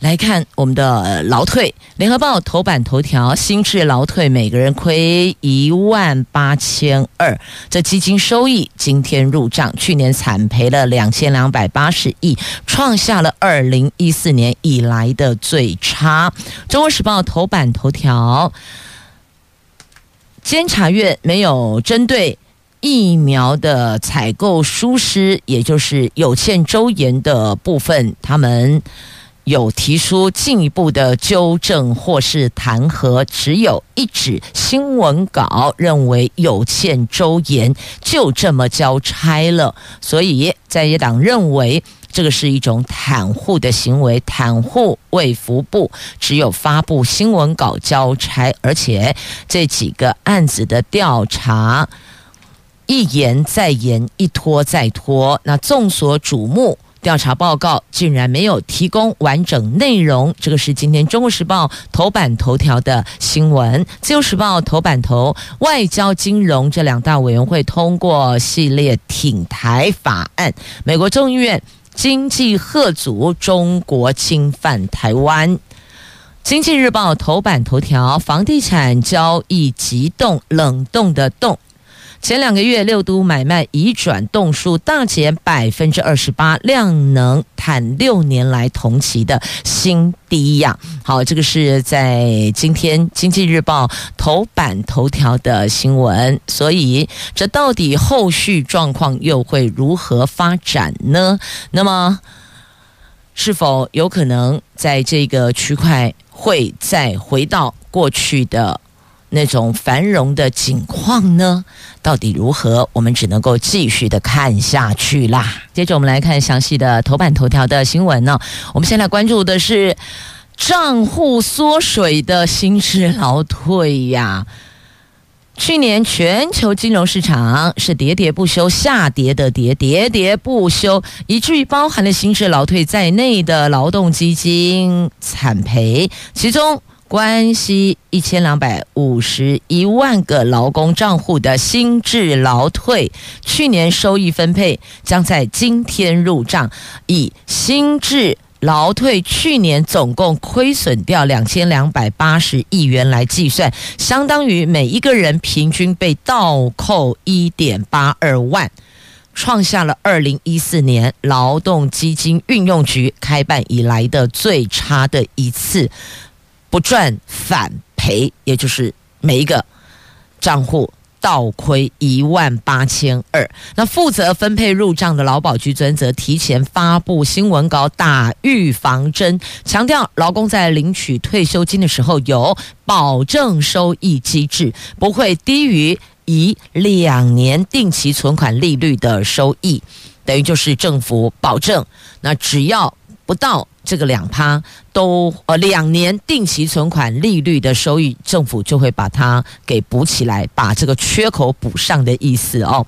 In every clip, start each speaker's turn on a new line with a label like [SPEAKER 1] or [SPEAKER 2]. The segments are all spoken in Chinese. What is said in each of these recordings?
[SPEAKER 1] 来看我们的劳退，联合报头版头条：新制劳退每个人亏一万八千二，这基金收益今天入账，去年惨赔了两千两百八十亿，创下了二零一四年以来的最差。中国时报头版头条：监察院没有针对疫苗的采购疏失，也就是有欠周延的部分，他们。有提出进一步的纠正或是弹劾，只有一纸新闻稿认为有欠周延，就这么交差了。所以在野党认为这个是一种袒护的行为，袒护卫福部只有发布新闻稿交差，而且这几个案子的调查一延再延，一拖再拖，那众所瞩目。调查报告竟然没有提供完整内容，这个是今天《中国时报》头版头条的新闻。《自由时报》头版头，外交、金融这两大委员会通过系列挺台法案。美国众议院经济贺阻中国侵犯台湾。《经济日报》头版头条，房地产交易急冻，冷冻的冻。前两个月六都买卖已转动数大减百分之二十八，量能探六年来同期的新低呀。好，这个是在今天《经济日报》头版头条的新闻。所以，这到底后续状况又会如何发展呢？那么，是否有可能在这个区块会再回到过去的？那种繁荣的景况呢，到底如何？我们只能够继续的看下去啦。接着我们来看详细的头版头条的新闻呢。我们先来关注的是账户缩水的新制劳退呀。去年全球金融市场是喋喋不休，下跌的跌，喋喋不休，以至于包含了新制劳退在内的劳动基金惨赔，其中。关系一千两百五十一万个劳工账户的新制劳退，去年收益分配将在今天入账。以新制劳退去年总共亏损掉两千两百八十亿元来计算，相当于每一个人平均被倒扣一点八二万，创下了二零一四年劳动基金运用局开办以来的最差的一次。不赚反赔，也就是每一个账户倒亏一万八千二。那负责分配入账的劳保局专则提前发布新闻稿打预防针，强调劳工在领取退休金的时候有保证收益机制，不会低于以两年定期存款利率的收益，等于就是政府保证，那只要不到。这个两趴都呃两年定期存款利率的收益，政府就会把它给补起来，把这个缺口补上的意思哦。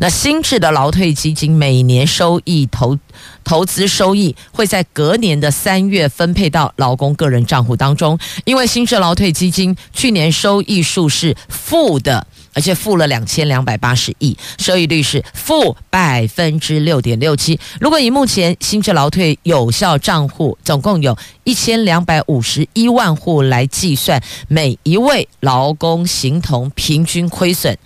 [SPEAKER 1] 那新制的劳退基金每年收益投投资收益会在隔年的三月分配到劳工个人账户当中，因为新制劳退基金去年收益数是负的。而且负了两千两百八十亿，收益率是负百分之六点六七。如果以目前新制劳退有效账户总共有一千两百五十一万户来计算，每一位劳工形同平均亏损。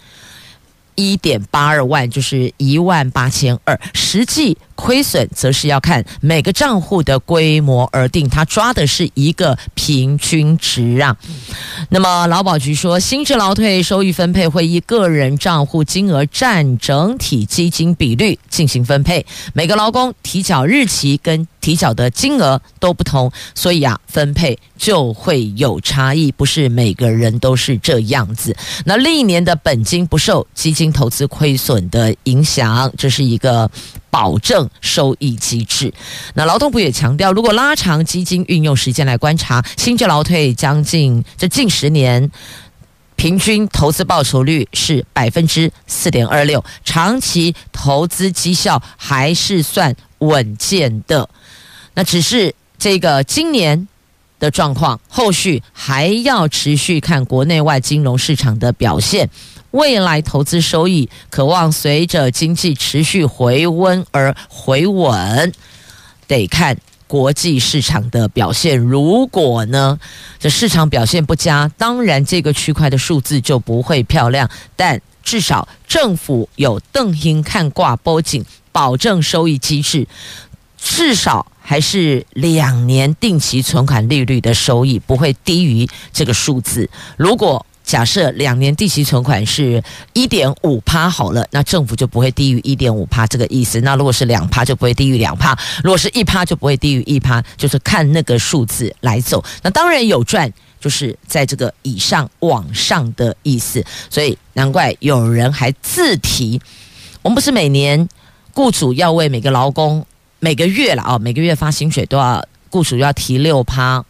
[SPEAKER 1] 一点八二万就是一万八千二，实际亏损则是要看每个账户的规模而定，它抓的是一个平均值啊。那么劳保局说，新制劳退收益分配会以个人账户金额占整体基金比率进行分配，每个劳工提缴日期跟提缴的金额都不同，所以啊，分配就会有差异，不是每个人都是这样子。那历年的本金不受基金投资亏损的影响，这是一个保证收益机制。那劳动部也强调，如果拉长基金运用时间来观察，新制劳退将近这近十年平均投资报酬率是百分之四点二六，长期投资绩效还是算稳健的。那只是这个今年的状况，后续还要持续看国内外金融市场的表现。未来投资收益可望随着经济持续回温而回稳，得看国际市场的表现。如果呢，这市场表现不佳，当然这个区块的数字就不会漂亮。但至少政府有邓英看挂波景保证收益机制，至少还是两年定期存款利率的收益不会低于这个数字。如果假设两年定期存款是一点五趴好了，那政府就不会低于一点五趴这个意思。那如果是两趴就不会低于两趴，如果是一趴就不会低于一趴，就是看那个数字来走。那当然有赚，就是在这个以上往上的意思。所以难怪有人还自提，我们不是每年雇主要为每个劳工每个月了啊，每个月发薪水都要雇主要提六趴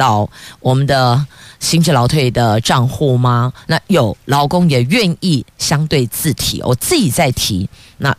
[SPEAKER 1] 到我们的。新制劳退的账户吗？那有老公也愿意相对自提，我自己在提。那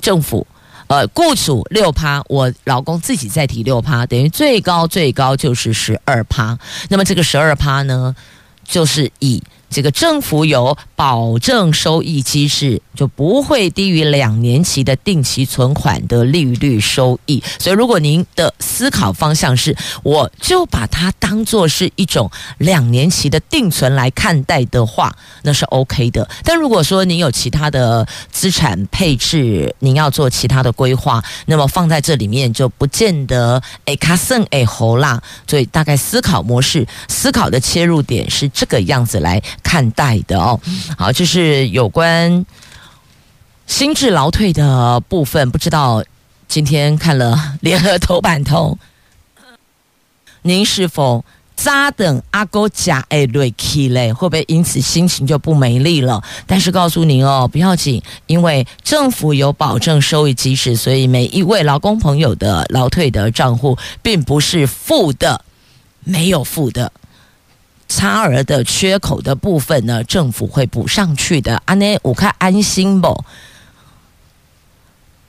[SPEAKER 1] 政府呃，雇主六趴，我老公自己在提六趴，等于最高最高就是十二趴。那么这个十二趴呢，就是以。这个政府有保证收益机制，就不会低于两年期的定期存款的利率收益。所以，如果您的思考方向是，我就把它当做是一种两年期的定存来看待的话，那是 OK 的。但如果说您有其他的资产配置，您要做其他的规划，那么放在这里面就不见得哎卡森哎猴啦。所以，大概思考模式、思考的切入点是这个样子来看待的哦，好，这是有关心智劳退的部分。不知道今天看了联合头版头，您是否扎等阿哥加艾瑞基嘞？会不会因此心情就不美丽了？但是告诉您哦，不要紧，因为政府有保证收益机制，所以每一位劳工朋友的劳退的账户并不是负的，没有负的。差额的缺口的部分呢，政府会补上去的。安内，我看安心不？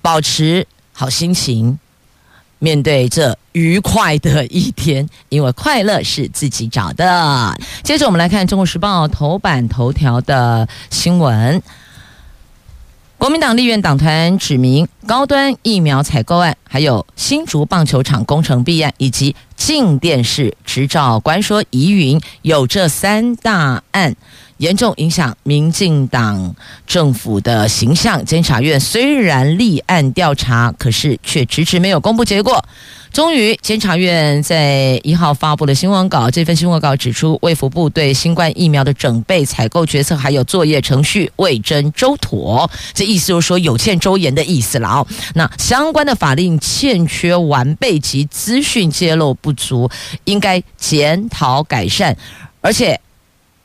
[SPEAKER 1] 保持好心情，面对这愉快的一天，因为快乐是自己找的。接着，我们来看《中国时报》头版头条的新闻。国民党立院党团指明，高端疫苗采购案，还有新竹棒球场工程弊案，以及静电视执照官说疑云，有这三大案，严重影响民进党政府的形象。监察院虽然立案调查，可是却迟迟没有公布结果。终于，监察院在一号发布了新闻稿。这份新闻稿指出，卫福部对新冠疫苗的准备、采购决策还有作业程序未臻周妥，这意思就是说有欠周延的意思了哦。那相关的法令欠缺完备及资讯揭露不足，应该检讨改善，而且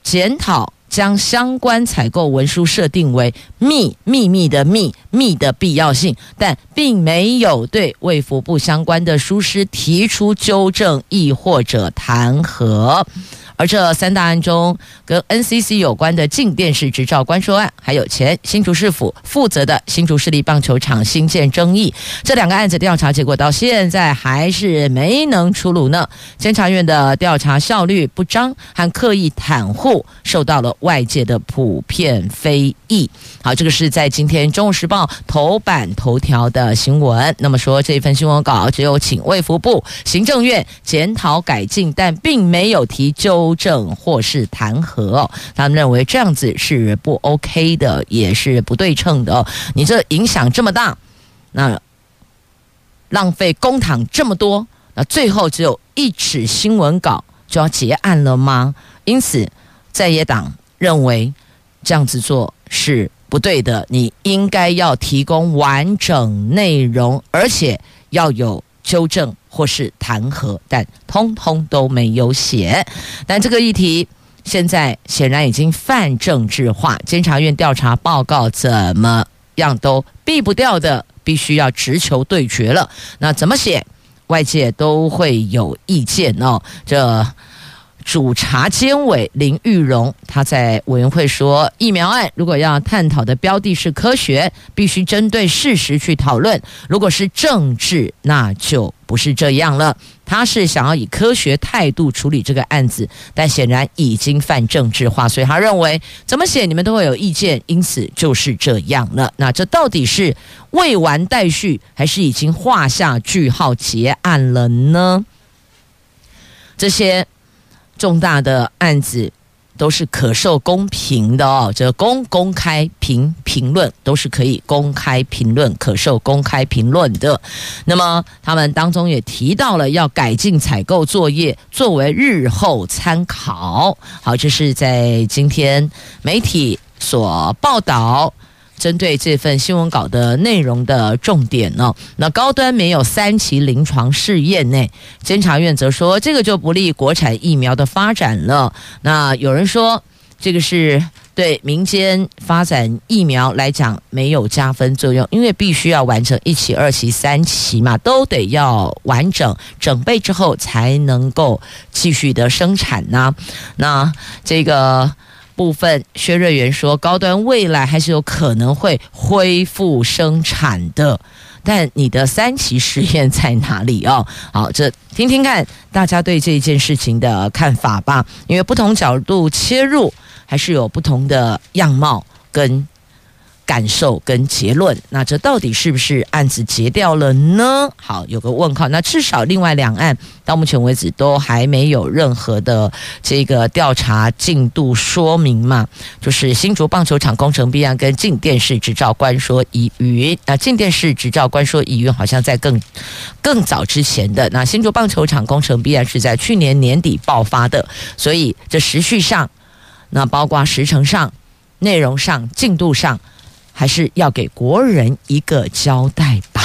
[SPEAKER 1] 检讨。将相关采购文书设定为秘秘密的秘密的必要性，但并没有对卫福部相关的疏失提出纠正，亦或者弹劾。而这三大案中，跟 NCC 有关的镜电视执照关说案，还有前新竹市府负责的新竹市立棒球场兴建争议，这两个案子调查结果到现在还是没能出炉呢。监察院的调查效率不彰和刻意袒护，受到了外界的普遍非议。好，这个是在今天《中国时报》头版头条的新闻。那么说，这份新闻稿只有请卫福部、行政院检讨改进，但并没有提就。纠正或是弹劾，他们认为这样子是不 OK 的，也是不对称的。你这影响这么大，那浪费公帑这么多，那最后只有一纸新闻稿就要结案了吗？因此，在野党认为这样子做是不对的，你应该要提供完整内容，而且要有纠正。或是弹劾，但通通都没有写。但这个议题现在显然已经泛政治化，监察院调查报告怎么样都避不掉的必须要直球对决了。那怎么写，外界都会有意见哦。这。主查监委林玉荣他在委员会说，疫苗案如果要探讨的标的是科学，必须针对事实去讨论；如果是政治，那就不是这样了。他是想要以科学态度处理这个案子，但显然已经犯政治化，所以他认为怎么写你们都会有意见，因此就是这样了。那这到底是未完待续，还是已经画下句号结案了呢？这些。重大的案子都是可受公平的哦，这公公开评评论都是可以公开评论、可受公开评论的。那么他们当中也提到了要改进采购作业，作为日后参考。好，这是在今天媒体所报道。针对这份新闻稿的内容的重点呢，那高端没有三期临床试验呢，监察院则说这个就不利国产疫苗的发展了。那有人说这个是对民间发展疫苗来讲没有加分作用，因为必须要完成一期、二期、三期嘛，都得要完整整备之后才能够继续的生产呢。那这个。部分薛瑞元说，高端未来还是有可能会恢复生产的，但你的三期实验在哪里哦？好，这听听看大家对这件事情的看法吧，因为不同角度切入，还是有不同的样貌跟。感受跟结论，那这到底是不是案子结掉了呢？好，有个问号。那至少另外两案到目前为止都还没有任何的这个调查进度说明嘛？就是新竹棒球场工程弊案跟镜电视执照关说疑云。那镜电视执照关说疑云好像在更更早之前的。那新竹棒球场工程弊案是在去年年底爆发的，所以这时序上，那包括时程上、内容上、进度上。还是要给国人一个交代吧。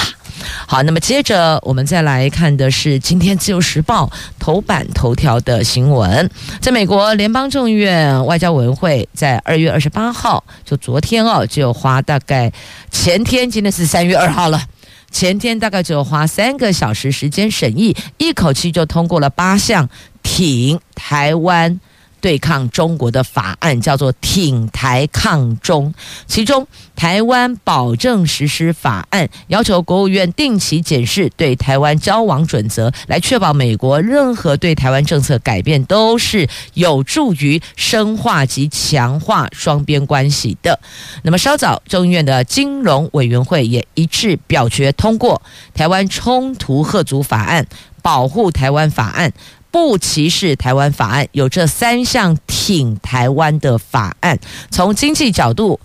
[SPEAKER 1] 好，那么接着我们再来看的是今天《自由时报》头版头条的新闻。在美国联邦众议院外交委员会在二月二十八号，就昨天哦，就花大概前天，今天是三月二号了，前天大概就花三个小时时间审议，一口气就通过了八项挺台湾。对抗中国的法案叫做“挺台抗中”，其中《台湾保证实施法案》要求国务院定期检视对台湾交往准则，来确保美国任何对台湾政策改变都是有助于深化及强化双边关系的。那么稍早，众议院的金融委员会也一致表决通过《台湾冲突吓阻法案》、《保护台湾法案》。不歧视台湾法案，有这三项挺台湾的法案，从经济角度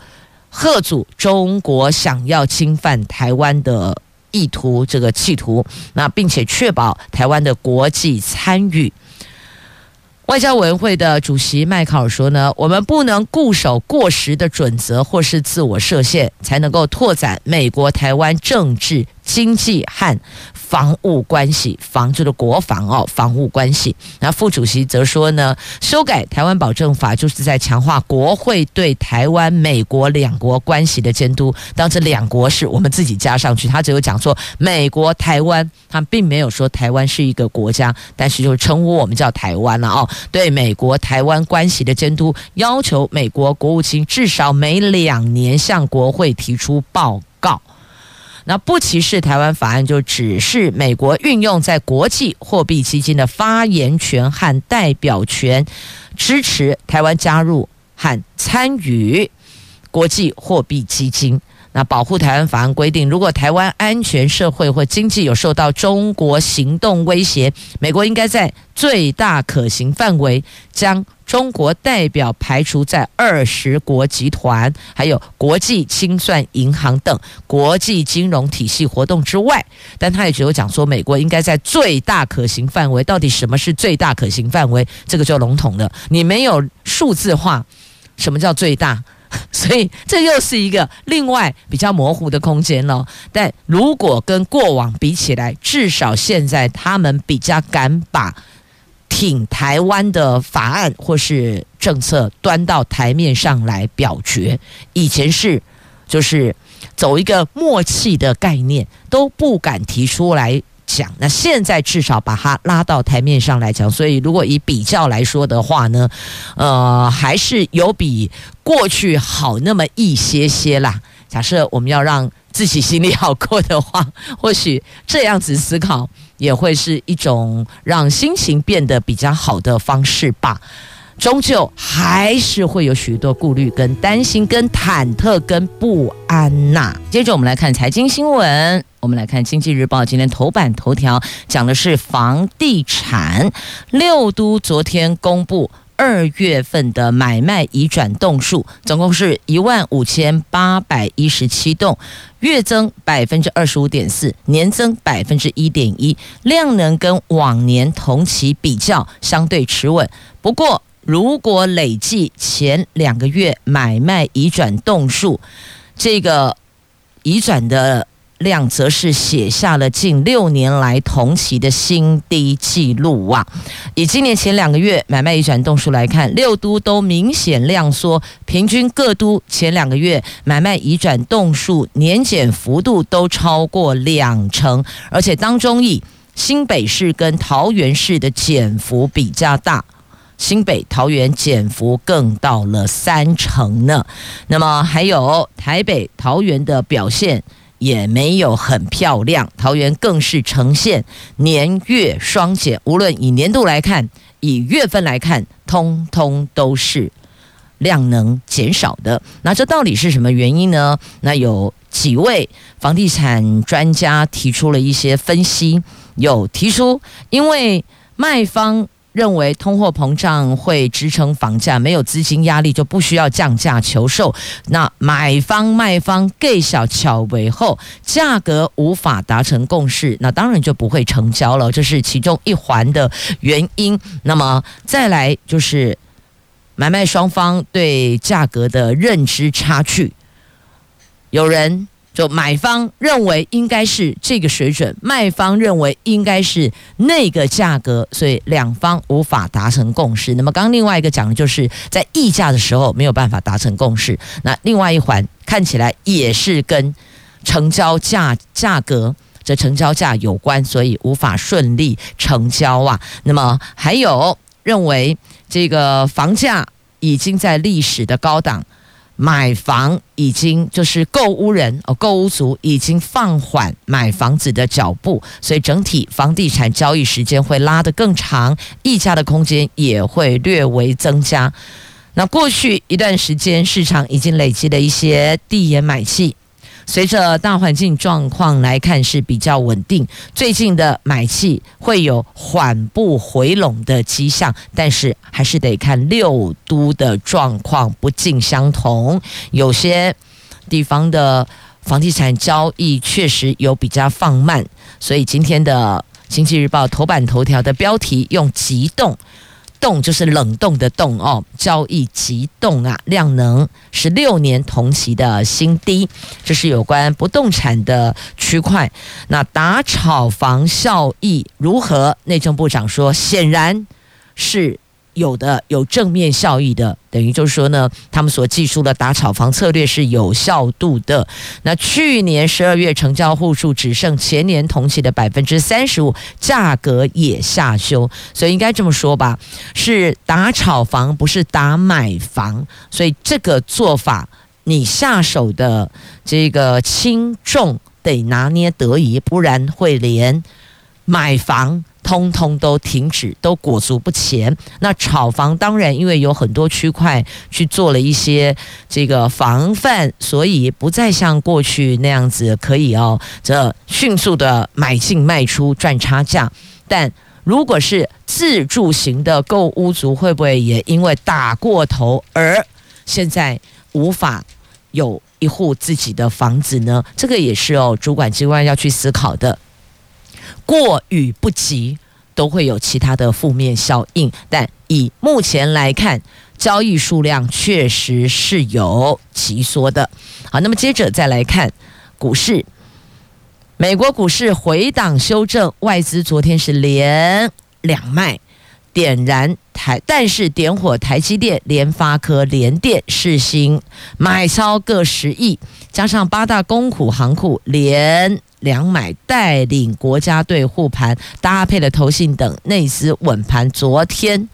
[SPEAKER 1] 贺阻中国想要侵犯台湾的意图，这个企图，那并且确保台湾的国际参与。外交委员会的主席麦考尔说呢，我们不能固守过时的准则或是自我设限，才能够拓展美国台湾政治、经济和防务关系，防就是国防哦，防务关系。那副主席则说呢，修改台湾保证法就是在强化国会对台湾、美国两国关系的监督。当这两国是我们自己加上去，他只有讲说美国台湾，他并没有说台湾是一个国家，但是就称呼我们叫台湾了哦。对美国台湾关系的监督，要求美国国务卿至少每两年向国会提出报告。那不歧视台湾法案，就只是美国运用在国际货币基金的发言权和代表权，支持台湾加入和参与国际货币基金。那保护台湾法案规定，如果台湾安全、社会或经济有受到中国行动威胁，美国应该在最大可行范围将中国代表排除在二十国集团、还有国际清算银行等国际金融体系活动之外。但他也只有讲说，美国应该在最大可行范围。到底什么是最大可行范围？这个就笼统了，你没有数字化，什么叫最大？所以这又是一个另外比较模糊的空间了。但如果跟过往比起来，至少现在他们比较敢把挺台湾的法案或是政策端到台面上来表决。以前是就是走一个默契的概念，都不敢提出来讲。那现在至少把它拉到台面上来讲，所以如果以比较来说的话呢，呃，还是有比过去好那么一些些啦。假设我们要让自己心里好过的话，或许这样子思考也会是一种让心情变得比较好的方式吧。终究还是会有许多顾虑、跟担心、跟忐忑、跟不安呐、接着我们来看财经新闻，我们来看《经济日报》今天头版头条讲的是房地产。六都昨天公布二月份的买卖移转栋数，总共是一万五千八百一十七栋，月增百分之二十五点四，年增百分之一点一，量能跟往年同期比较相对持稳。不过，如果累计前两个月买卖移转栋数，这个移转的量则是写下了近六年来同期的新低纪录啊！以今年前两个月买卖移转动数来看，六都都明显量缩，平均各都前两个月买卖移转动数年减幅度都超过两成，而且当中以新北市跟桃园市的减幅比较大。新北、桃园减幅更到了三成呢。那么还有台北、桃园的表现也没有很漂亮，桃园更是呈现年月双减。无论以年度来看，以月份来看，通通都是量能减少的。那这到底是什么原因呢？那有几位房地产专家提出了一些分析，有提出因为卖方。认为通货膨胀会支撑房价，没有资金压力就不需要降价求售。那买方卖方给小巧为后，价格无法达成共识，那当然就不会成交了，这是其中一环的原因。那么再来就是买卖双方对价格的认知差距，有人。就买方认为应该是这个水准，卖方认为应该是那个价格，所以两方无法达成共识。那么刚刚另外一个讲的就是在议价的时候没有办法达成共识。那另外一环看起来也是跟成交价价格这成交价有关，所以无法顺利成交啊。那么还有认为这个房价已经在历史的高档。买房已经就是购屋人哦，购屋族已经放缓买房子的脚步，所以整体房地产交易时间会拉得更长，溢价的空间也会略微增加。那过去一段时间，市场已经累积了一些递延买气。随着大环境状况来看是比较稳定，最近的买气会有缓步回笼的迹象，但是还是得看六都的状况不尽相同，有些地方的房地产交易确实有比较放慢，所以今天的《经济日报》头版头条的标题用“急冻”。冻就是冷冻的冻哦，交易急冻啊，量能十六年同期的新低，这是有关不动产的区块。那打炒房效益如何？内政部长说，显然是。有的有正面效益的，等于就是说呢，他们所技术的打炒房策略是有效度的。那去年十二月成交户数只剩前年同期的百分之三十五，价格也下修，所以应该这么说吧，是打炒房，不是打买房。所以这个做法，你下手的这个轻重得拿捏得宜，不然会连买房。通通都停止，都裹足不前。那炒房当然，因为有很多区块去做了一些这个防范，所以不再像过去那样子可以哦，这迅速的买进卖出赚差价。但如果是自住型的购屋族，会不会也因为打过头而现在无法有一户自己的房子呢？这个也是哦，主管机关要去思考的。过与不及都会有其他的负面效应，但以目前来看，交易数量确实是有急缩的。好，那么接着再来看股市，美国股市回档修正，外资昨天是连两卖，点燃台，但是点火台积电、联发科、联电、世新买超各十亿，加上八大公股行库连两买，带领国家队护盘，搭配了投信等内资稳盘。昨天。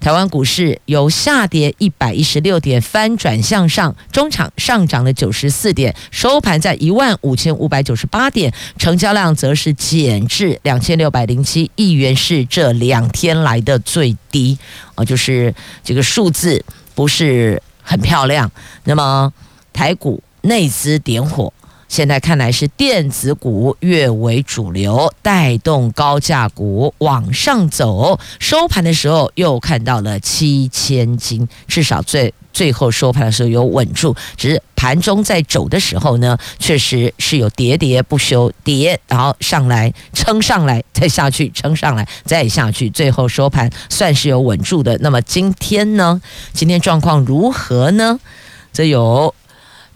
[SPEAKER 1] 台湾股市由下跌一百一十六点翻转向上，中场上涨了九十四点，收盘在一万五千五百九十八点，成交量则是减至两千六百零七亿元，是这两天来的最低啊，就是这个数字不是很漂亮。那么台股内资点火。现在看来是电子股越为主流，带动高价股往上走。收盘的时候又看到了七千金，至少最最后收盘的时候有稳住。只是盘中在走的时候呢，确实是有跌跌不休，跌然后上来撑上来，再下去撑上来再下去，最后收盘算是有稳住的。那么今天呢？今天状况如何呢？这有。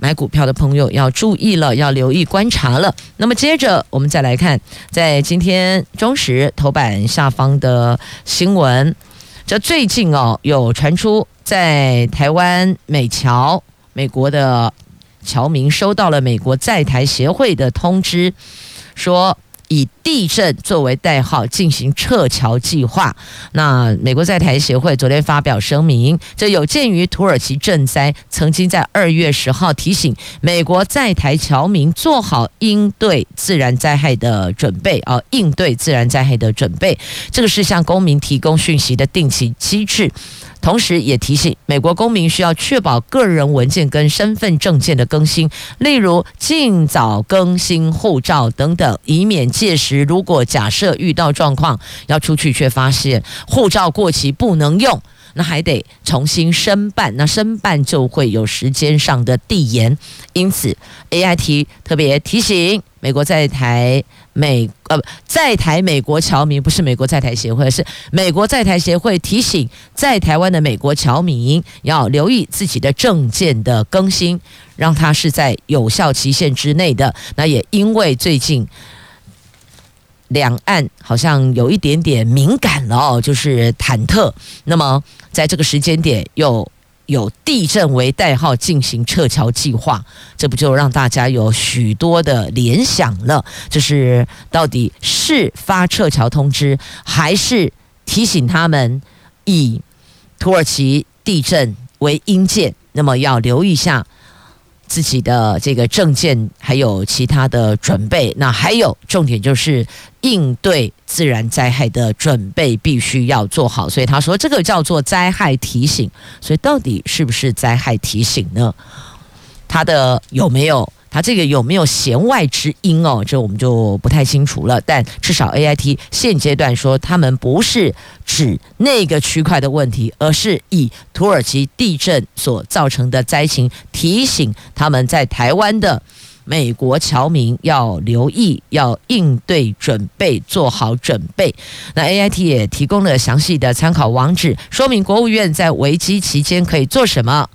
[SPEAKER 1] 买股票的朋友要注意了，要留意观察了。那么接着我们再来看，在今天中时头版下方的新闻，这最近哦有传出，在台湾美侨美国的侨民收到了美国在台协会的通知，说。以地震作为代号进行撤侨计划。那美国在台协会昨天发表声明，这有鉴于土耳其震灾，曾经在二月十号提醒美国在台侨民做好应对自然灾害的准备啊，应对自然灾害的准备，这个是向公民提供讯息的定期机制。同时也提醒美国公民需要确保个人文件跟身份证件的更新，例如尽早更新护照等等，以免届时如果假设遇到状况要出去却发现护照过期不能用，那还得重新申办，那申办就会有时间上的递延。因此，AIT 特别提醒美国在台。美呃在台美国侨民不是美国在台协会，是美国在台协会提醒在台湾的美国侨民要留意自己的证件的更新，让它是在有效期限之内的。那也因为最近两岸好像有一点点敏感了哦，就是忐忑。那么在这个时间点又。有地震为代号进行撤侨计划，这不就让大家有许多的联想了？就是到底是发撤侨通知，还是提醒他们以土耳其地震为因鉴，那么要留意一下。自己的这个证件，还有其他的准备，那还有重点就是应对自然灾害的准备必须要做好。所以他说这个叫做灾害提醒。所以到底是不是灾害提醒呢？他的有没有？他这个有没有弦外之音哦？这我们就不太清楚了。但至少 AIT 现阶段说，他们不是指那个区块的问题，而是以土耳其地震所造成的灾情，提醒他们在台湾的美国侨民要留意，要应对准备，做好准备。那 AIT 也提供了详细的参考网址，说明国务院在危机期间可以做什么，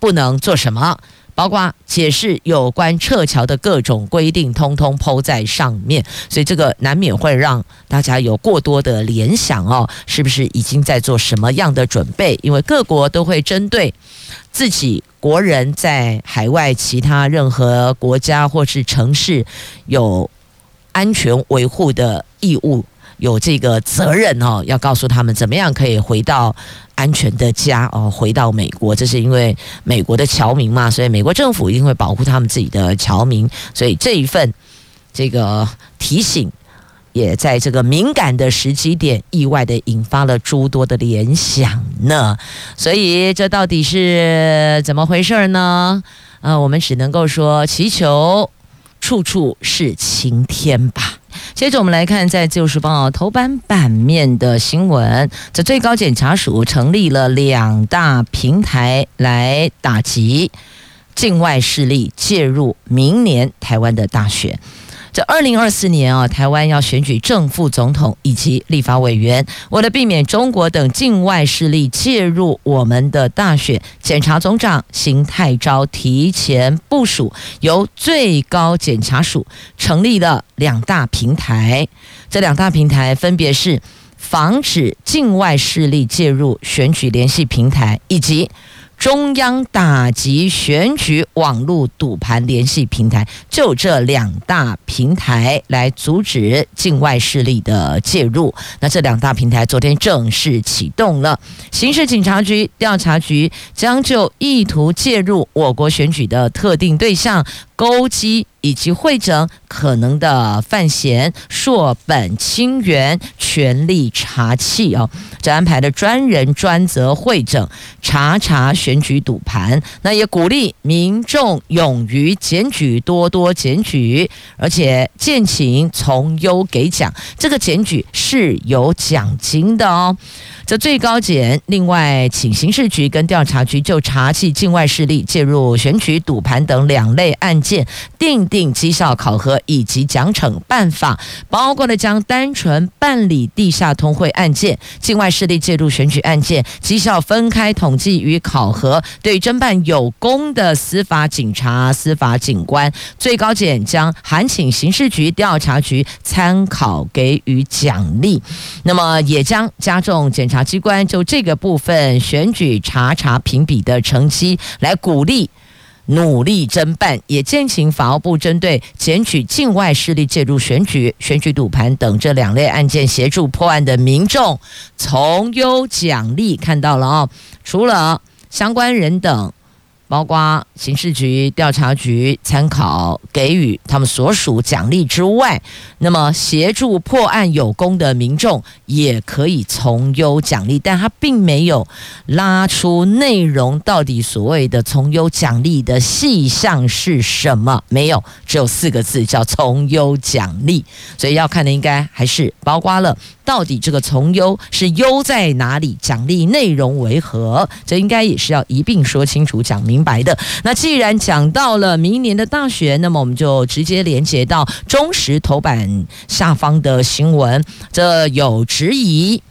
[SPEAKER 1] 不能做什么。包括解释有关撤侨的各种规定，通通抛在上面，所以这个难免会让大家有过多的联想哦，是不是已经在做什么样的准备？因为各国都会针对自己国人在海外其他任何国家或是城市有安全维护的义务。有这个责任哦，要告诉他们怎么样可以回到安全的家哦，回到美国。这是因为美国的侨民嘛，所以美国政府一定会保护他们自己的侨民。所以这一份这个提醒，也在这个敏感的时机点，意外的引发了诸多的联想呢。所以这到底是怎么回事呢？呃，我们只能够说祈求处处是晴天吧。接着我们来看，在《自由时报》头版版面的新闻，这最高检察署成立了两大平台来打击境外势力介入明年台湾的大选。这二零二四年啊，台湾要选举正副总统以及立法委员。为了避免中国等境外势力介入我们的大选，检察总长邢泰昭提前部署，由最高检察署成立了两大平台。这两大平台分别是防止境外势力介入选举联系平台，以及中央打击选举网络赌盘联系平台，就这两大平台来阻止境外势力的介入。那这两大平台昨天正式启动了，刑事警察局调查局将就意图介入我国选举的特定对象。勾稽以及会整可能的犯嫌，硕本清源，全力查气哦。这安排的专人专责会整，查查选举赌盘。那也鼓励民众勇于检举，多多检举，而且见请从优给奖。这个检举是有奖金的哦。这最高检另外请刑事局跟调查局就查缉境外势力介入选举赌盘等两类案件，定定绩效考核以及奖惩办法，包括了将单纯办理地下通汇案件、境外势力介入选举案件绩效分开统计与考核。对侦办有功的司法警察、司法警官，最高检将函请刑事局、调查局参考给予奖励。那么也将加重。检察机关就这个部分选举查查评比的成绩来鼓励努力侦办，也建请法务部针对检举境外势力介入选举、选举赌盘等这两类案件协助破案的民众从优奖励。看到了哦，除了相关人等。包括刑事局、调查局参考给予他们所属奖励之外，那么协助破案有功的民众也可以从优奖励，但他并没有拉出内容，到底所谓的从优奖励的细项是什么？没有，只有四个字叫从优奖励。所以要看的应该还是包括了。到底这个从优是优在哪里？奖励内容为何？这应该也是要一并说清楚、讲明明白的。那既然讲到了明年的大选，那么我们就直接连接到中时头版下方的新闻，这有质疑。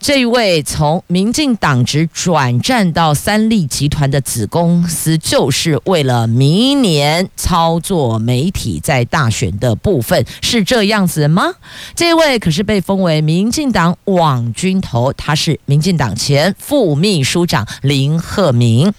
[SPEAKER 1] 这一位从民进党职转战到三立集团的子公司，就是为了明年操作媒体在大选的部分，是这样子吗？这位可是被封为民进党网军头，他是民进党前副秘书长林鹤明。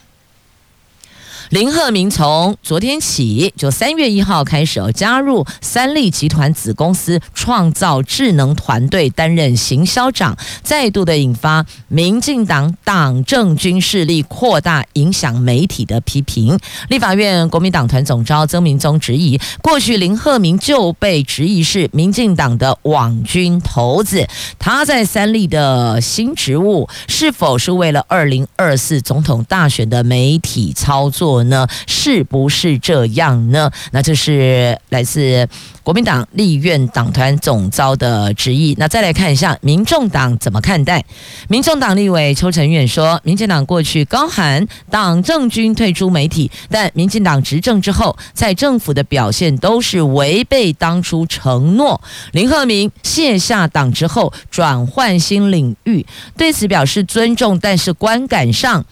[SPEAKER 1] 林鹤明从昨天起，就三月一号开始加入三立集团子公司创造智能团队，担任行销长，再度的引发民进党党政军势力扩大影响媒体的批评。立法院国民党团总召曾铭宗质疑，过去林鹤明就被质疑是民进党的网军头子，他在三立的新职务是否是为了二零二四总统大选的媒体操作？呢，是不是这样呢？那这是来自国民党立院党团总召的质疑。那再来看一下民众党怎么看待？民众党立委邱成远说，民进党过去高喊党政军退出媒体，但民进党执政之后，在政府的表现都是违背当初承诺。林鹤明卸下党之后，转换新领域，对此表示尊重，但是观感上。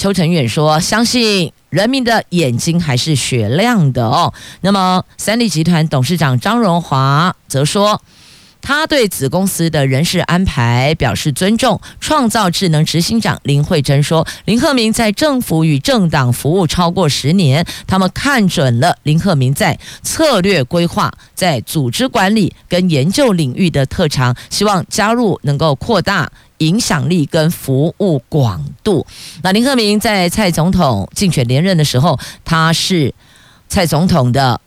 [SPEAKER 1] 邱成远说：“相信人民的眼睛还是雪亮的哦。”那么，三立集团董事长张荣华则说。他对子公司的人事安排表示尊重。创造智能执行长林慧珍说：“林鹤明在政府与政党服务超过十年，他们看准了林鹤明在策略规划、在组织管理跟研究领域的特长，希望加入能够扩大影响力跟服务广度。”那林鹤明在蔡总统竞选连任的时候，他是蔡总统的。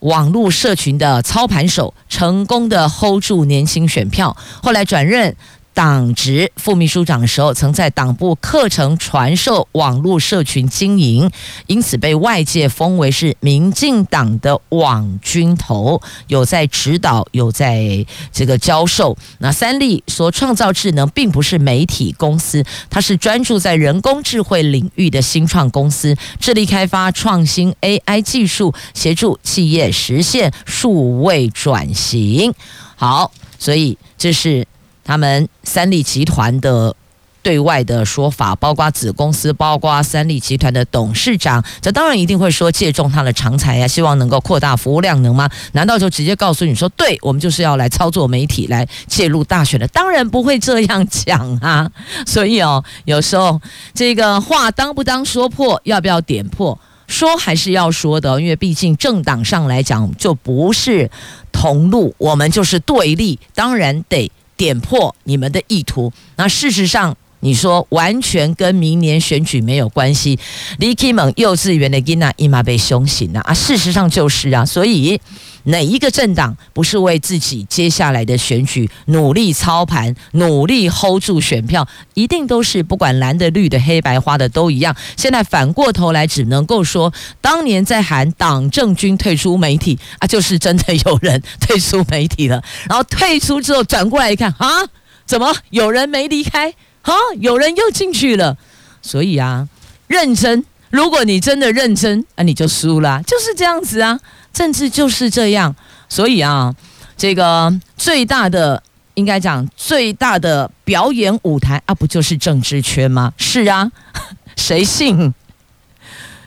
[SPEAKER 1] 网络社群的操盘手，成功的 hold 住年轻选票。后来转任党职副秘书长的时候，曾在党部课程传授网络社群经营，因此被外界封为是民进党的网军头，有在指导，有在这个教授。那三立所创造智能，并不是媒体公司，它是专注在人工智慧领域的新创公司，致力开发创新 AI 技术，协助企业实现数位转型。好，所以这是。他们三立集团的对外的说法，包括子公司，包括三立集团的董事长，这当然一定会说借重他的长才呀，希望能够扩大服务量能吗？难道就直接告诉你说，对，我们就是要来操作媒体来介入大选的？当然不会这样讲啊！所以哦，有时候这个话当不当说破，要不要点破？说还是要说的，因为毕竟政党上来讲就不是同路，我们就是对立，当然得点破你们的意图。那事实上。你说完全跟明年选举没有关系？李启蒙幼稚园的囡仔伊玛被凶醒了啊！事实上就是啊，所以哪一个政党不是为自己接下来的选举努力操盘、努力 hold 住选票？一定都是不管蓝的、绿的、黑白花的都一样。现在反过头来，只能够说，当年在喊党政军退出媒体啊，就是真的有人退出媒体了。然后退出之后转过来一看啊，怎么有人没离开？好，有人又进去了，所以啊，认真。如果你真的认真，啊，你就输了，就是这样子啊。政治就是这样，所以啊，这个最大的应该讲最大的表演舞台啊，不就是政治圈吗？是啊，谁信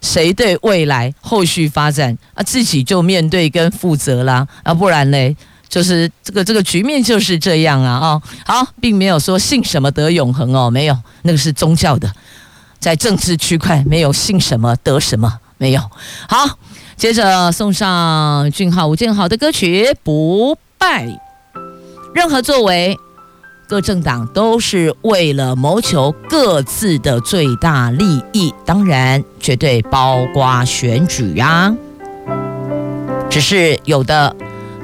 [SPEAKER 1] 谁对未来后续发展啊，自己就面对跟负责啦啊，不然嘞。就是这个这个局面就是这样啊哦，好，并没有说信什么得永恒哦，没有，那个是宗教的，在政治区块没有信什么得什么，没有。好，接着送上俊浩吴建豪的歌曲《不败》。任何作为，各政党都是为了谋求各自的最大利益，当然绝对包括选举呀、啊。只是有的。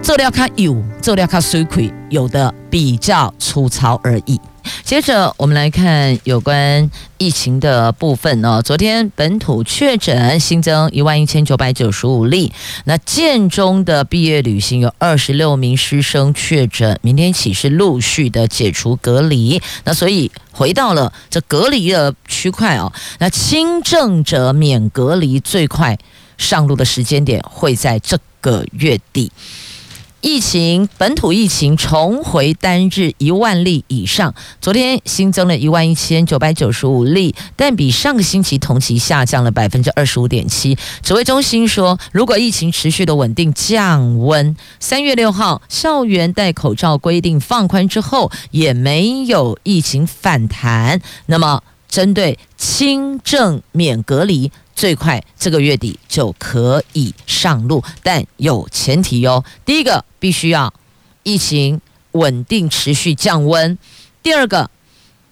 [SPEAKER 1] 做料卡有，做料卡水亏，有的比较粗糙而已。接着我们来看有关疫情的部分哦。昨天本土确诊新增一万一千九百九十五例，那建中的毕业旅行有二十六名师生确诊，明天起是陆续的解除隔离。那所以回到了这隔离的区块哦，那轻症者免隔离，最快上路的时间点会在这个月底。疫情本土疫情重回单日一万例以上，昨天新增了一万一千九百九十五例，但比上个星期同期下降了百分之二十五点七。指挥中心说，如果疫情持续的稳定降温，三月六号校园戴口罩规定放宽之后，也没有疫情反弹，那么针对轻症免隔离。最快这个月底就可以上路，但有前提哟。第一个，必须要疫情稳定持续降温；第二个，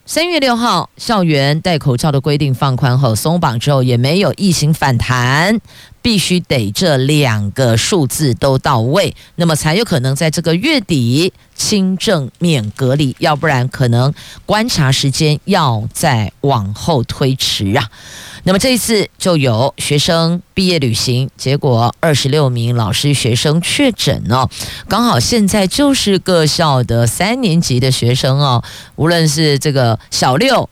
[SPEAKER 1] 三月六号校园戴口罩的规定放宽后松绑之后，也没有疫情反弹。必须得这两个数字都到位，那么才有可能在这个月底轻症免隔离，要不然可能观察时间要再往后推迟啊。那么这一次就有学生毕业旅行，结果二十六名老师学生确诊哦，刚好现在就是各校的三年级的学生哦，无论是这个小六、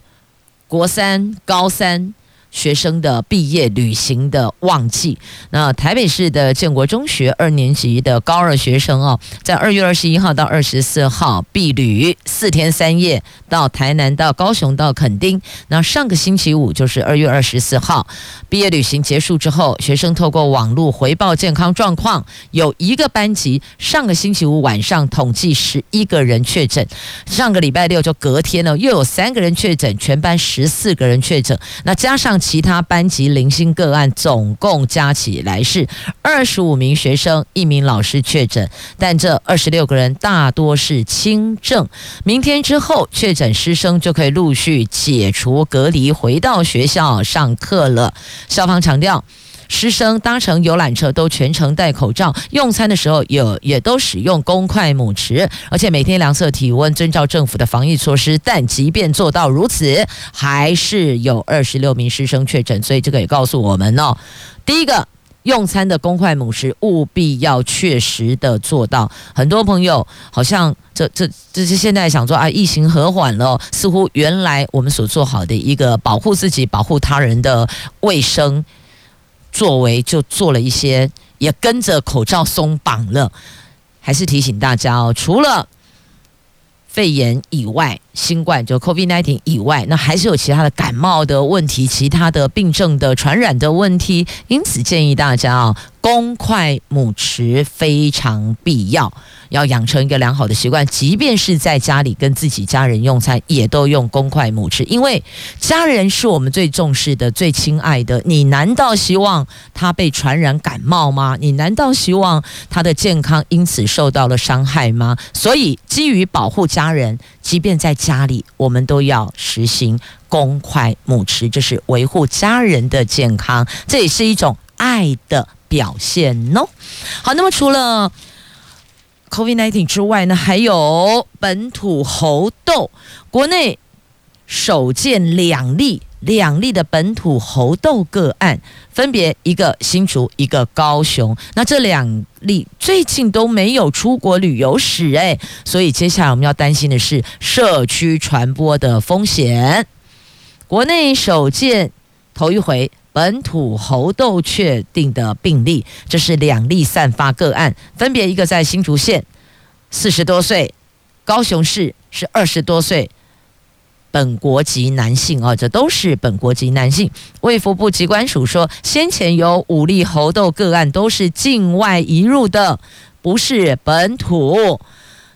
[SPEAKER 1] 国三、高三。学生的毕业旅行的旺季，那台北市的建国中学二年级的高二学生哦，在二月二十一号到二十四号毕旅四天三夜，到台南、到高雄、到垦丁。那上个星期五就是二月二十四号，毕业旅行结束之后，学生透过网络回报健康状况，有一个班级上个星期五晚上统计十一个人确诊，上个礼拜六就隔天了，又有三个人确诊，全班十四个人确诊，那加上。其他班级零星个案总共加起来是二十五名学生，一名老师确诊，但这二十六个人大多是轻症。明天之后，确诊师生就可以陆续解除隔离，回到学校上课了。校方强调。师生搭乘游览车都全程戴口罩，用餐的时候有也都使用公筷母匙，而且每天量测体温，遵照政府的防疫措施。但即便做到如此，还是有二十六名师生确诊，所以这个也告诉我们哦，第一个用餐的公筷母匙务必要确实的做到。很多朋友好像这这这是现在想说啊，疫情和缓了，似乎原来我们所做好的一个保护自己、保护他人的卫生。作为就做了一些，也跟着口罩松绑了，还是提醒大家哦，除了肺炎以外，新冠就 COVID-19 以外，那还是有其他的感冒的问题，其他的病症的传染的问题，因此建议大家啊。公筷母匙非常必要，要养成一个良好的习惯。即便是在家里跟自己家人用餐，也都用公筷母匙，因为家人是我们最重视的、最亲爱的。你难道希望他被传染感冒吗？你难道希望他的健康因此受到了伤害吗？所以，基于保护家人，即便在家里，我们都要实行公筷母匙，这是维护家人的健康，这也是一种爱的表现哦，好，那么除了 COVID-19 之外呢，还有本土猴痘，国内首见两例两例的本土猴痘个案，分别一个新竹，一个高雄。那这两例最近都没有出国旅游史，诶，所以接下来我们要担心的是社区传播的风险。国内首见头一回。本土猴痘确定的病例，这是两例散发个案，分别一个在新竹县，四十多岁，高雄市是二十多岁，本国籍男性哦，这都是本国籍男性。卫福部疾管署说，先前有五例猴痘个案都是境外移入的，不是本土。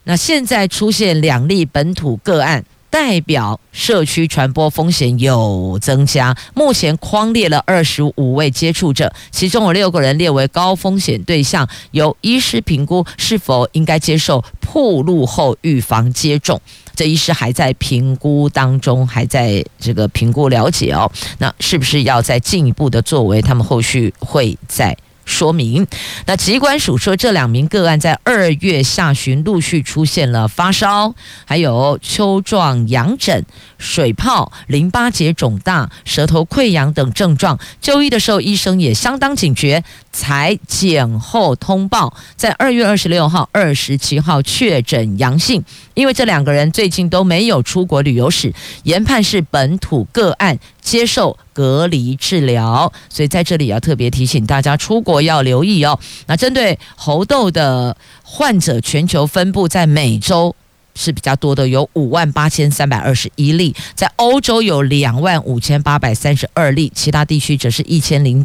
[SPEAKER 1] 那现在出现两例本土个案。代表社区传播风险有增加。目前框列了二十五位接触者，其中有六个人列为高风险对象，由医师评估是否应该接受暴露后预防接种。这医师还在评估当中，还在这个评估了解哦。那是不是要再进一步的作为？他们后续会在。说明，那疾管署说，这两名个案在二月下旬陆续出现了发烧，还有丘状痒疹、水泡、淋巴结肿大、舌头溃疡等症状。就医的时候，医生也相当警觉，才检后通报，在二月二十六号、二十七号确诊阳性。因为这两个人最近都没有出国旅游史，研判是本土个案。接受隔离治疗，所以在这里要特别提醒大家，出国要留意哦。那针对猴痘的患者，全球分布在美洲是比较多的，有五万八千三百二十一例，在欧洲有两万五千八百三十二例，其他地区则是一千零。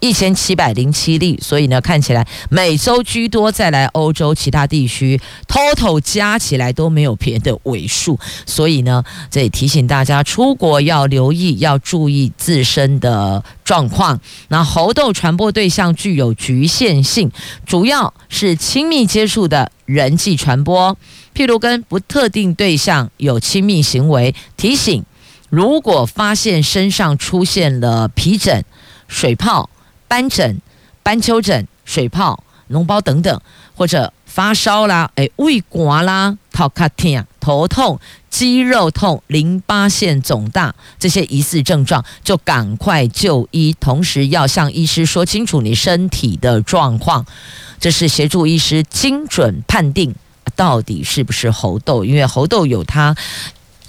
[SPEAKER 1] 一千七百零七例，所以呢，看起来美洲居多，再来欧洲其他地区，total 加起来都没有别的尾数，所以呢，这也提醒大家出国要留意，要注意自身的状况。那猴痘传播对象具有局限性，主要是亲密接触的人际传播，譬如跟不特定对象有亲密行为。提醒，如果发现身上出现了皮疹。水泡、斑疹、斑丘疹、水泡、脓包等等，或者发烧啦，哎，胃刮啦，头卡疼、头痛、肌肉痛、淋巴腺肿大这些疑似症状，就赶快就医，同时要向医师说清楚你身体的状况，这是协助医师精准判定到底是不是猴痘，因为猴痘有它。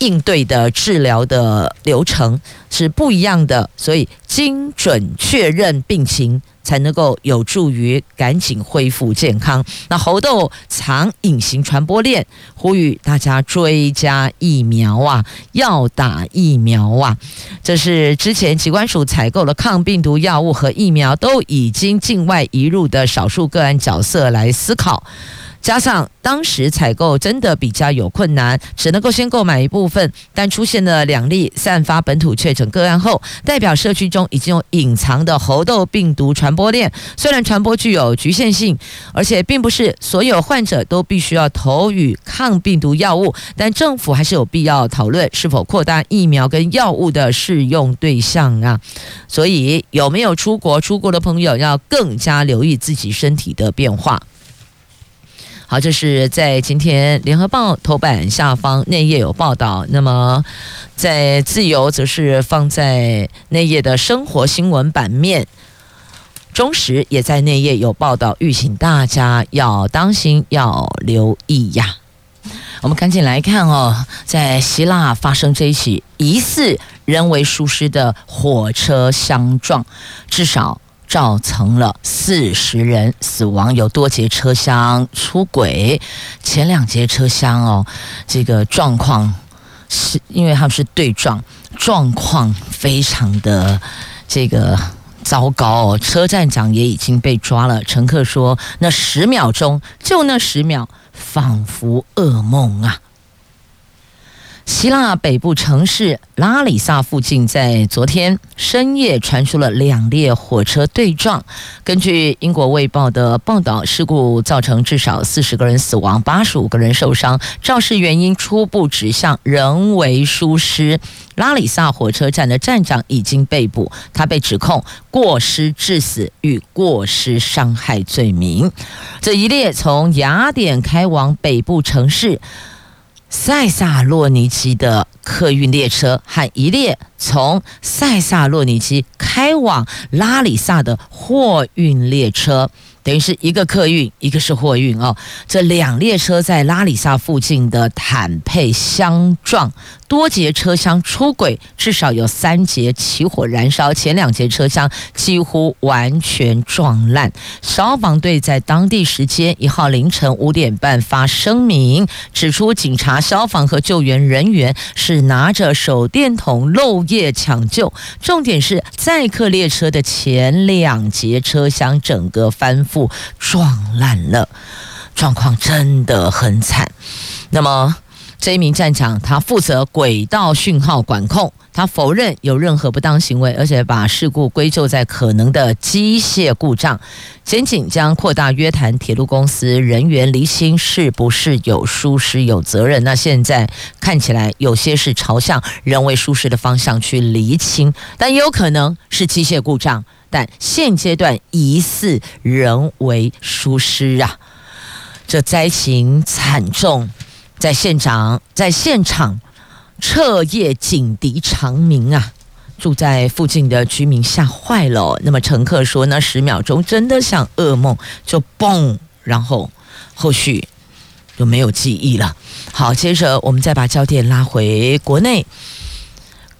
[SPEAKER 1] 应对的治疗的流程是不一样的，所以精准确认病情才能够有助于赶紧恢复健康。那猴痘藏隐形传播链，呼吁大家追加疫苗啊，要打疫苗啊！这是之前疾管署采购了抗病毒药物和疫苗，都已经境外移入的少数个案角色来思考。加上当时采购真的比较有困难，只能够先购买一部分。但出现了两例散发本土确诊个案后，代表社区中已经有隐藏的猴痘病毒传播链。虽然传播具有局限性，而且并不是所有患者都必须要投予抗病毒药物，但政府还是有必要讨论是否扩大疫苗跟药物的适用对象啊。所以有没有出国？出国的朋友要更加留意自己身体的变化。好，这是在今天《联合报》头版下方内页有报道。那么，在自由则是放在内页的生活新闻版面。中时也在内页有报道，预请大家要当心，要留意呀。我们赶紧来看哦，在希腊发生这一起疑似人为疏失的火车相撞，至少。造成了四十人死亡，有多节车厢出轨，前两节车厢哦，这个状况是因为他们是对撞，状况非常的这个糟糕哦。车站长也已经被抓了。乘客说，那十秒钟，就那十秒，仿佛噩梦啊。希腊北部城市拉里萨附近，在昨天深夜传出了两列火车对撞。根据英国《卫报》的报道，事故造成至少四十个人死亡，八十五个人受伤。肇事原因初步指向人为疏失。拉里萨火车站的站长已经被捕，他被指控过失致死与过失伤害罪名。这一列从雅典开往北部城市。塞萨洛尼基的客运列车和一列从塞萨洛尼基开往拉里萨的货运列车。等于是一个客运，一个是货运哦。这两列车在拉里萨附近的坦佩相撞，多节车厢出轨，至少有三节起火燃烧，前两节车厢几乎完全撞烂。消防队在当地时间一号凌晨五点半发声明，指出警察、消防和救援人员是拿着手电筒漏夜抢救，重点是载客列车的前两节车厢整个翻。撞烂了，状况真的很惨。那么这一名站长，他负责轨道讯号管控，他否认有任何不当行为，而且把事故归咎在可能的机械故障。检警将扩大约谈铁路公司人员，厘清是不是有疏失有责任。那现在看起来有些是朝向人为疏失的方向去厘清，但也有可能是机械故障。但现阶段疑似人为疏失啊，这灾情惨重，在现场在现场彻夜警笛长鸣啊，住在附近的居民吓坏了。那么乘客说，那十秒钟真的像噩梦，就嘣，然后后续就没有记忆了。好，接着我们再把焦点拉回国内。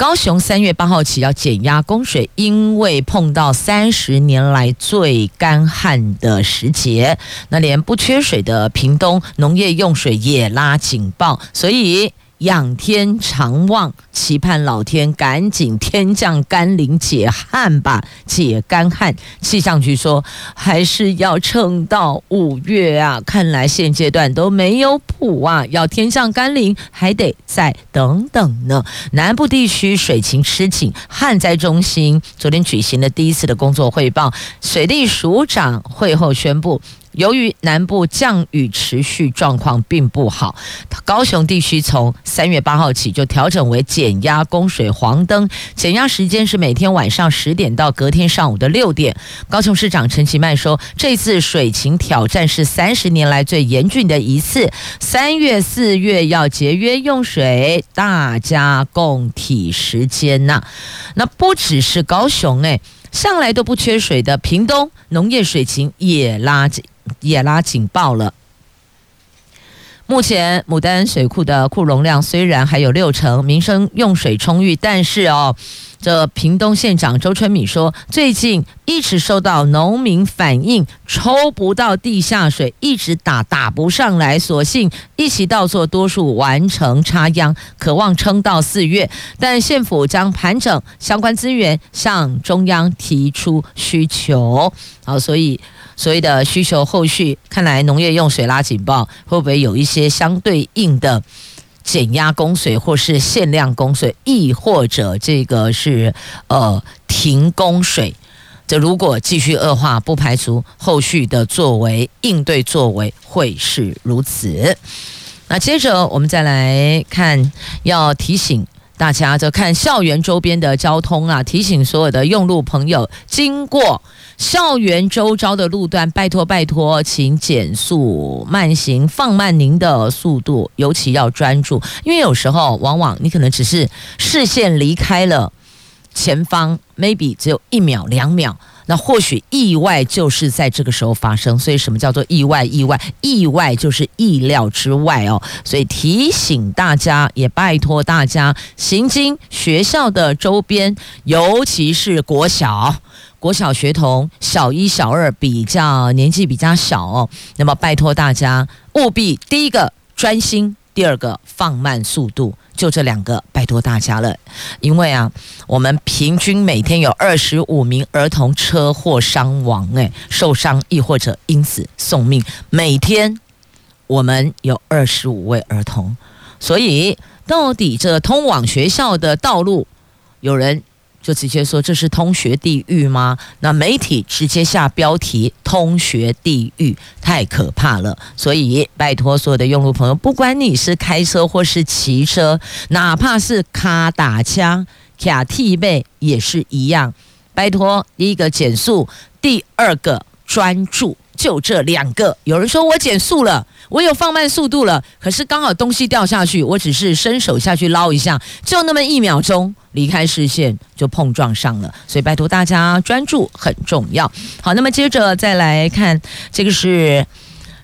[SPEAKER 1] 高雄三月八号起要减压供水，因为碰到三十年来最干旱的时节，那连不缺水的屏东农业用水也拉警报，所以。仰天长望，期盼老天赶紧天降甘霖解旱吧，解干旱。气象局说，还是要撑到五月啊，看来现阶段都没有谱啊，要天降甘霖还得再等等呢。南部地区水情吃紧，旱灾中心昨天举行了第一次的工作汇报，水利署长会后宣布。由于南部降雨持续状况并不好，高雄地区从三月八号起就调整为减压供水黄灯，减压时间是每天晚上十点到隔天上午的六点。高雄市长陈其迈说，这次水情挑战是三十年来最严峻的一次，三月四月要节约用水，大家共体时间呐。那不只是高雄诶，向来都不缺水的屏东农业水情也拉紧。也拉警报了。目前牡丹水库的库容量虽然还有六成，民生用水充裕，但是哦，这屏东县长周春米说，最近一直收到农民反映，抽不到地下水，一直打打不上来，索性一起倒作多数完成插秧，渴望撑到四月。但县府将盘整相关资源，向中央提出需求。好，所以。所谓的需求后续，看来农业用水拉警报，会不会有一些相对应的减压供水，或是限量供水，亦或者这个是呃停供水？这如果继续恶化，不排除后续的作为应对作为会是如此。那接着我们再来看，要提醒大家，就看校园周边的交通啊，提醒所有的用路朋友经过。校园周遭的路段，拜托拜托，请减速慢行，放慢您的速度，尤其要专注，因为有时候往往你可能只是视线离开了前方，maybe 只有一秒两秒，那或许意外就是在这个时候发生。所以什么叫做意外？意外，意外就是意料之外哦。所以提醒大家，也拜托大家，行经学校的周边，尤其是国小。国小学童小一、小二比较年纪比较小哦，那么拜托大家务必第一个专心第二个放慢速度，就这两个，拜托大家了。因为啊，我们平均每天有二十五名儿童车祸伤亡，诶，受伤亦或者因此送命。每天我们有二十五位儿童，所以到底这通往学校的道路，有人。就直接说这是通学地狱吗？那媒体直接下标题“通学地狱”，太可怕了。所以拜托所有的用路朋友，不管你是开车或是骑车，哪怕是卡打枪、卡替背也是一样。拜托，第一个减速，第二个专注。就这两个，有人说我减速了，我有放慢速度了，可是刚好东西掉下去，我只是伸手下去捞一下，就那么一秒钟离开视线就碰撞上了，所以拜托大家专注很重要。好，那么接着再来看，这个是。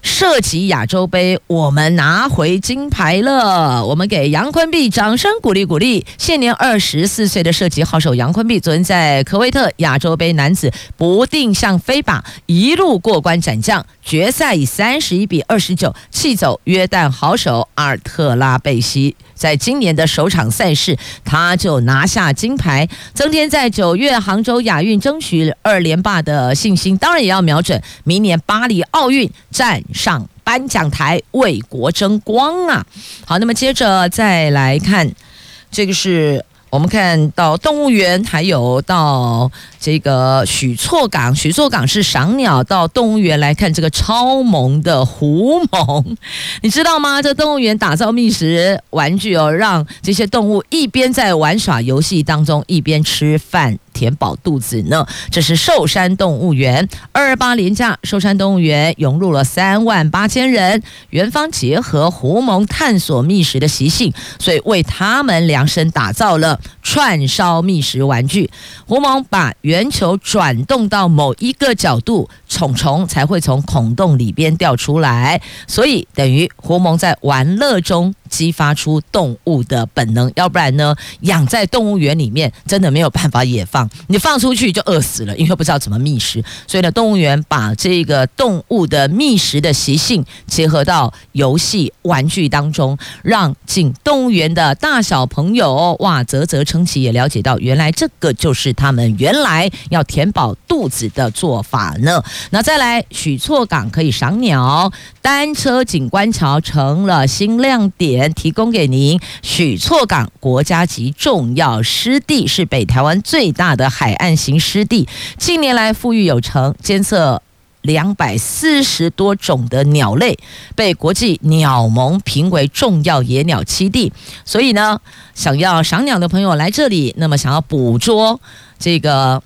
[SPEAKER 1] 射击亚洲杯，我们拿回金牌了！我们给杨坤碧掌声鼓励鼓励。现年二十四岁的射击好手杨坤碧，昨天在科威特亚洲杯男子不定向飞靶一路过关斩将，决赛以三十一比二十九气走约旦好手阿尔特拉贝西。在今年的首场赛事，他就拿下金牌，增添在九月杭州亚运争取二连霸的信心。当然，也要瞄准明年巴黎奥运站上颁奖台，为国争光啊！好，那么接着再来看，这个是。我们看到动物园，还有到这个许厝港，许厝港是赏鸟，到动物园来看这个超萌的狐獴，你知道吗？这动物园打造觅食玩具哦，让这些动物一边在玩耍游戏当中，一边吃饭。填饱肚子呢？这是寿山动物园二八连假，寿山动物园涌入了三万八千人。园方结合狐獴探索觅食的习性，所以为他们量身打造了串烧觅食玩具。狐獴把圆球转动到某一个角度，虫虫才会从孔洞里边掉出来。所以等于狐獴在玩乐中。激发出动物的本能，要不然呢，养在动物园里面真的没有办法野放，你放出去就饿死了，因为不知道怎么觅食。所以呢，动物园把这个动物的觅食的习性结合到游戏玩具当中，让进动物园的大小朋友哇啧啧称奇，也了解到原来这个就是他们原来要填饱肚子的做法呢。那再来许厝港可以赏鸟，单车景观桥成了新亮点。提供给您，许厝港国家级重要湿地是北台湾最大的海岸型湿地，近年来富裕有成，监测两百四十多种的鸟类，被国际鸟盟评为重要野鸟栖地。所以呢，想要赏鸟的朋友来这里，那么想要捕捉这个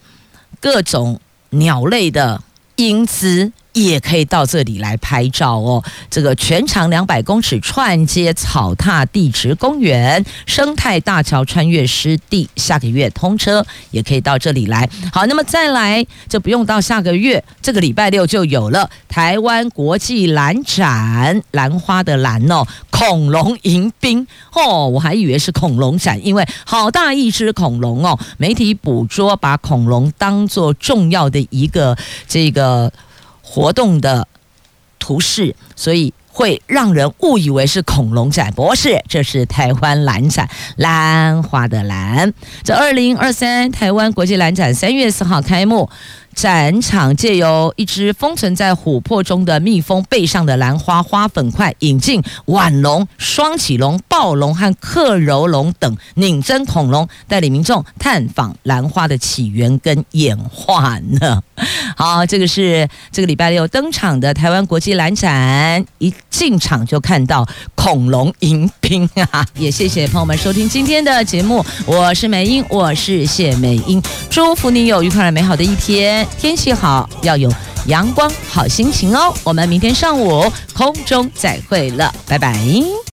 [SPEAKER 1] 各种鸟类的英姿。也可以到这里来拍照哦。这个全长两百公尺串接草踏地质公园生态大桥穿越湿地，下个月通车，也可以到这里来。好，那么再来就不用到下个月，这个礼拜六就有了台湾国际兰展，兰花的兰哦，恐龙迎宾哦，我还以为是恐龙展，因为好大一只恐龙哦。媒体捕捉把恐龙当作重要的一个这个。活动的图示，所以会让人误以为是恐龙展，不是，这是台湾蓝展，兰花的兰。这二零二三台湾国际兰展三月四号开幕。展场借由一只封存在琥珀中的蜜蜂背上的兰花花粉块，引进腕龙、双脊龙、暴龙和克柔龙等拟真恐龙，带领民众探访兰花的起源跟演化呢。好，这个是这个礼拜六登场的台湾国际兰展，一进场就看到恐龙迎宾啊！也谢谢朋友们收听今天的节目，我是美英，我是谢美英，祝福你有愉快而美好的一天天。气好，要有阳光，好心情哦。我们明天上午空中再会了，拜拜。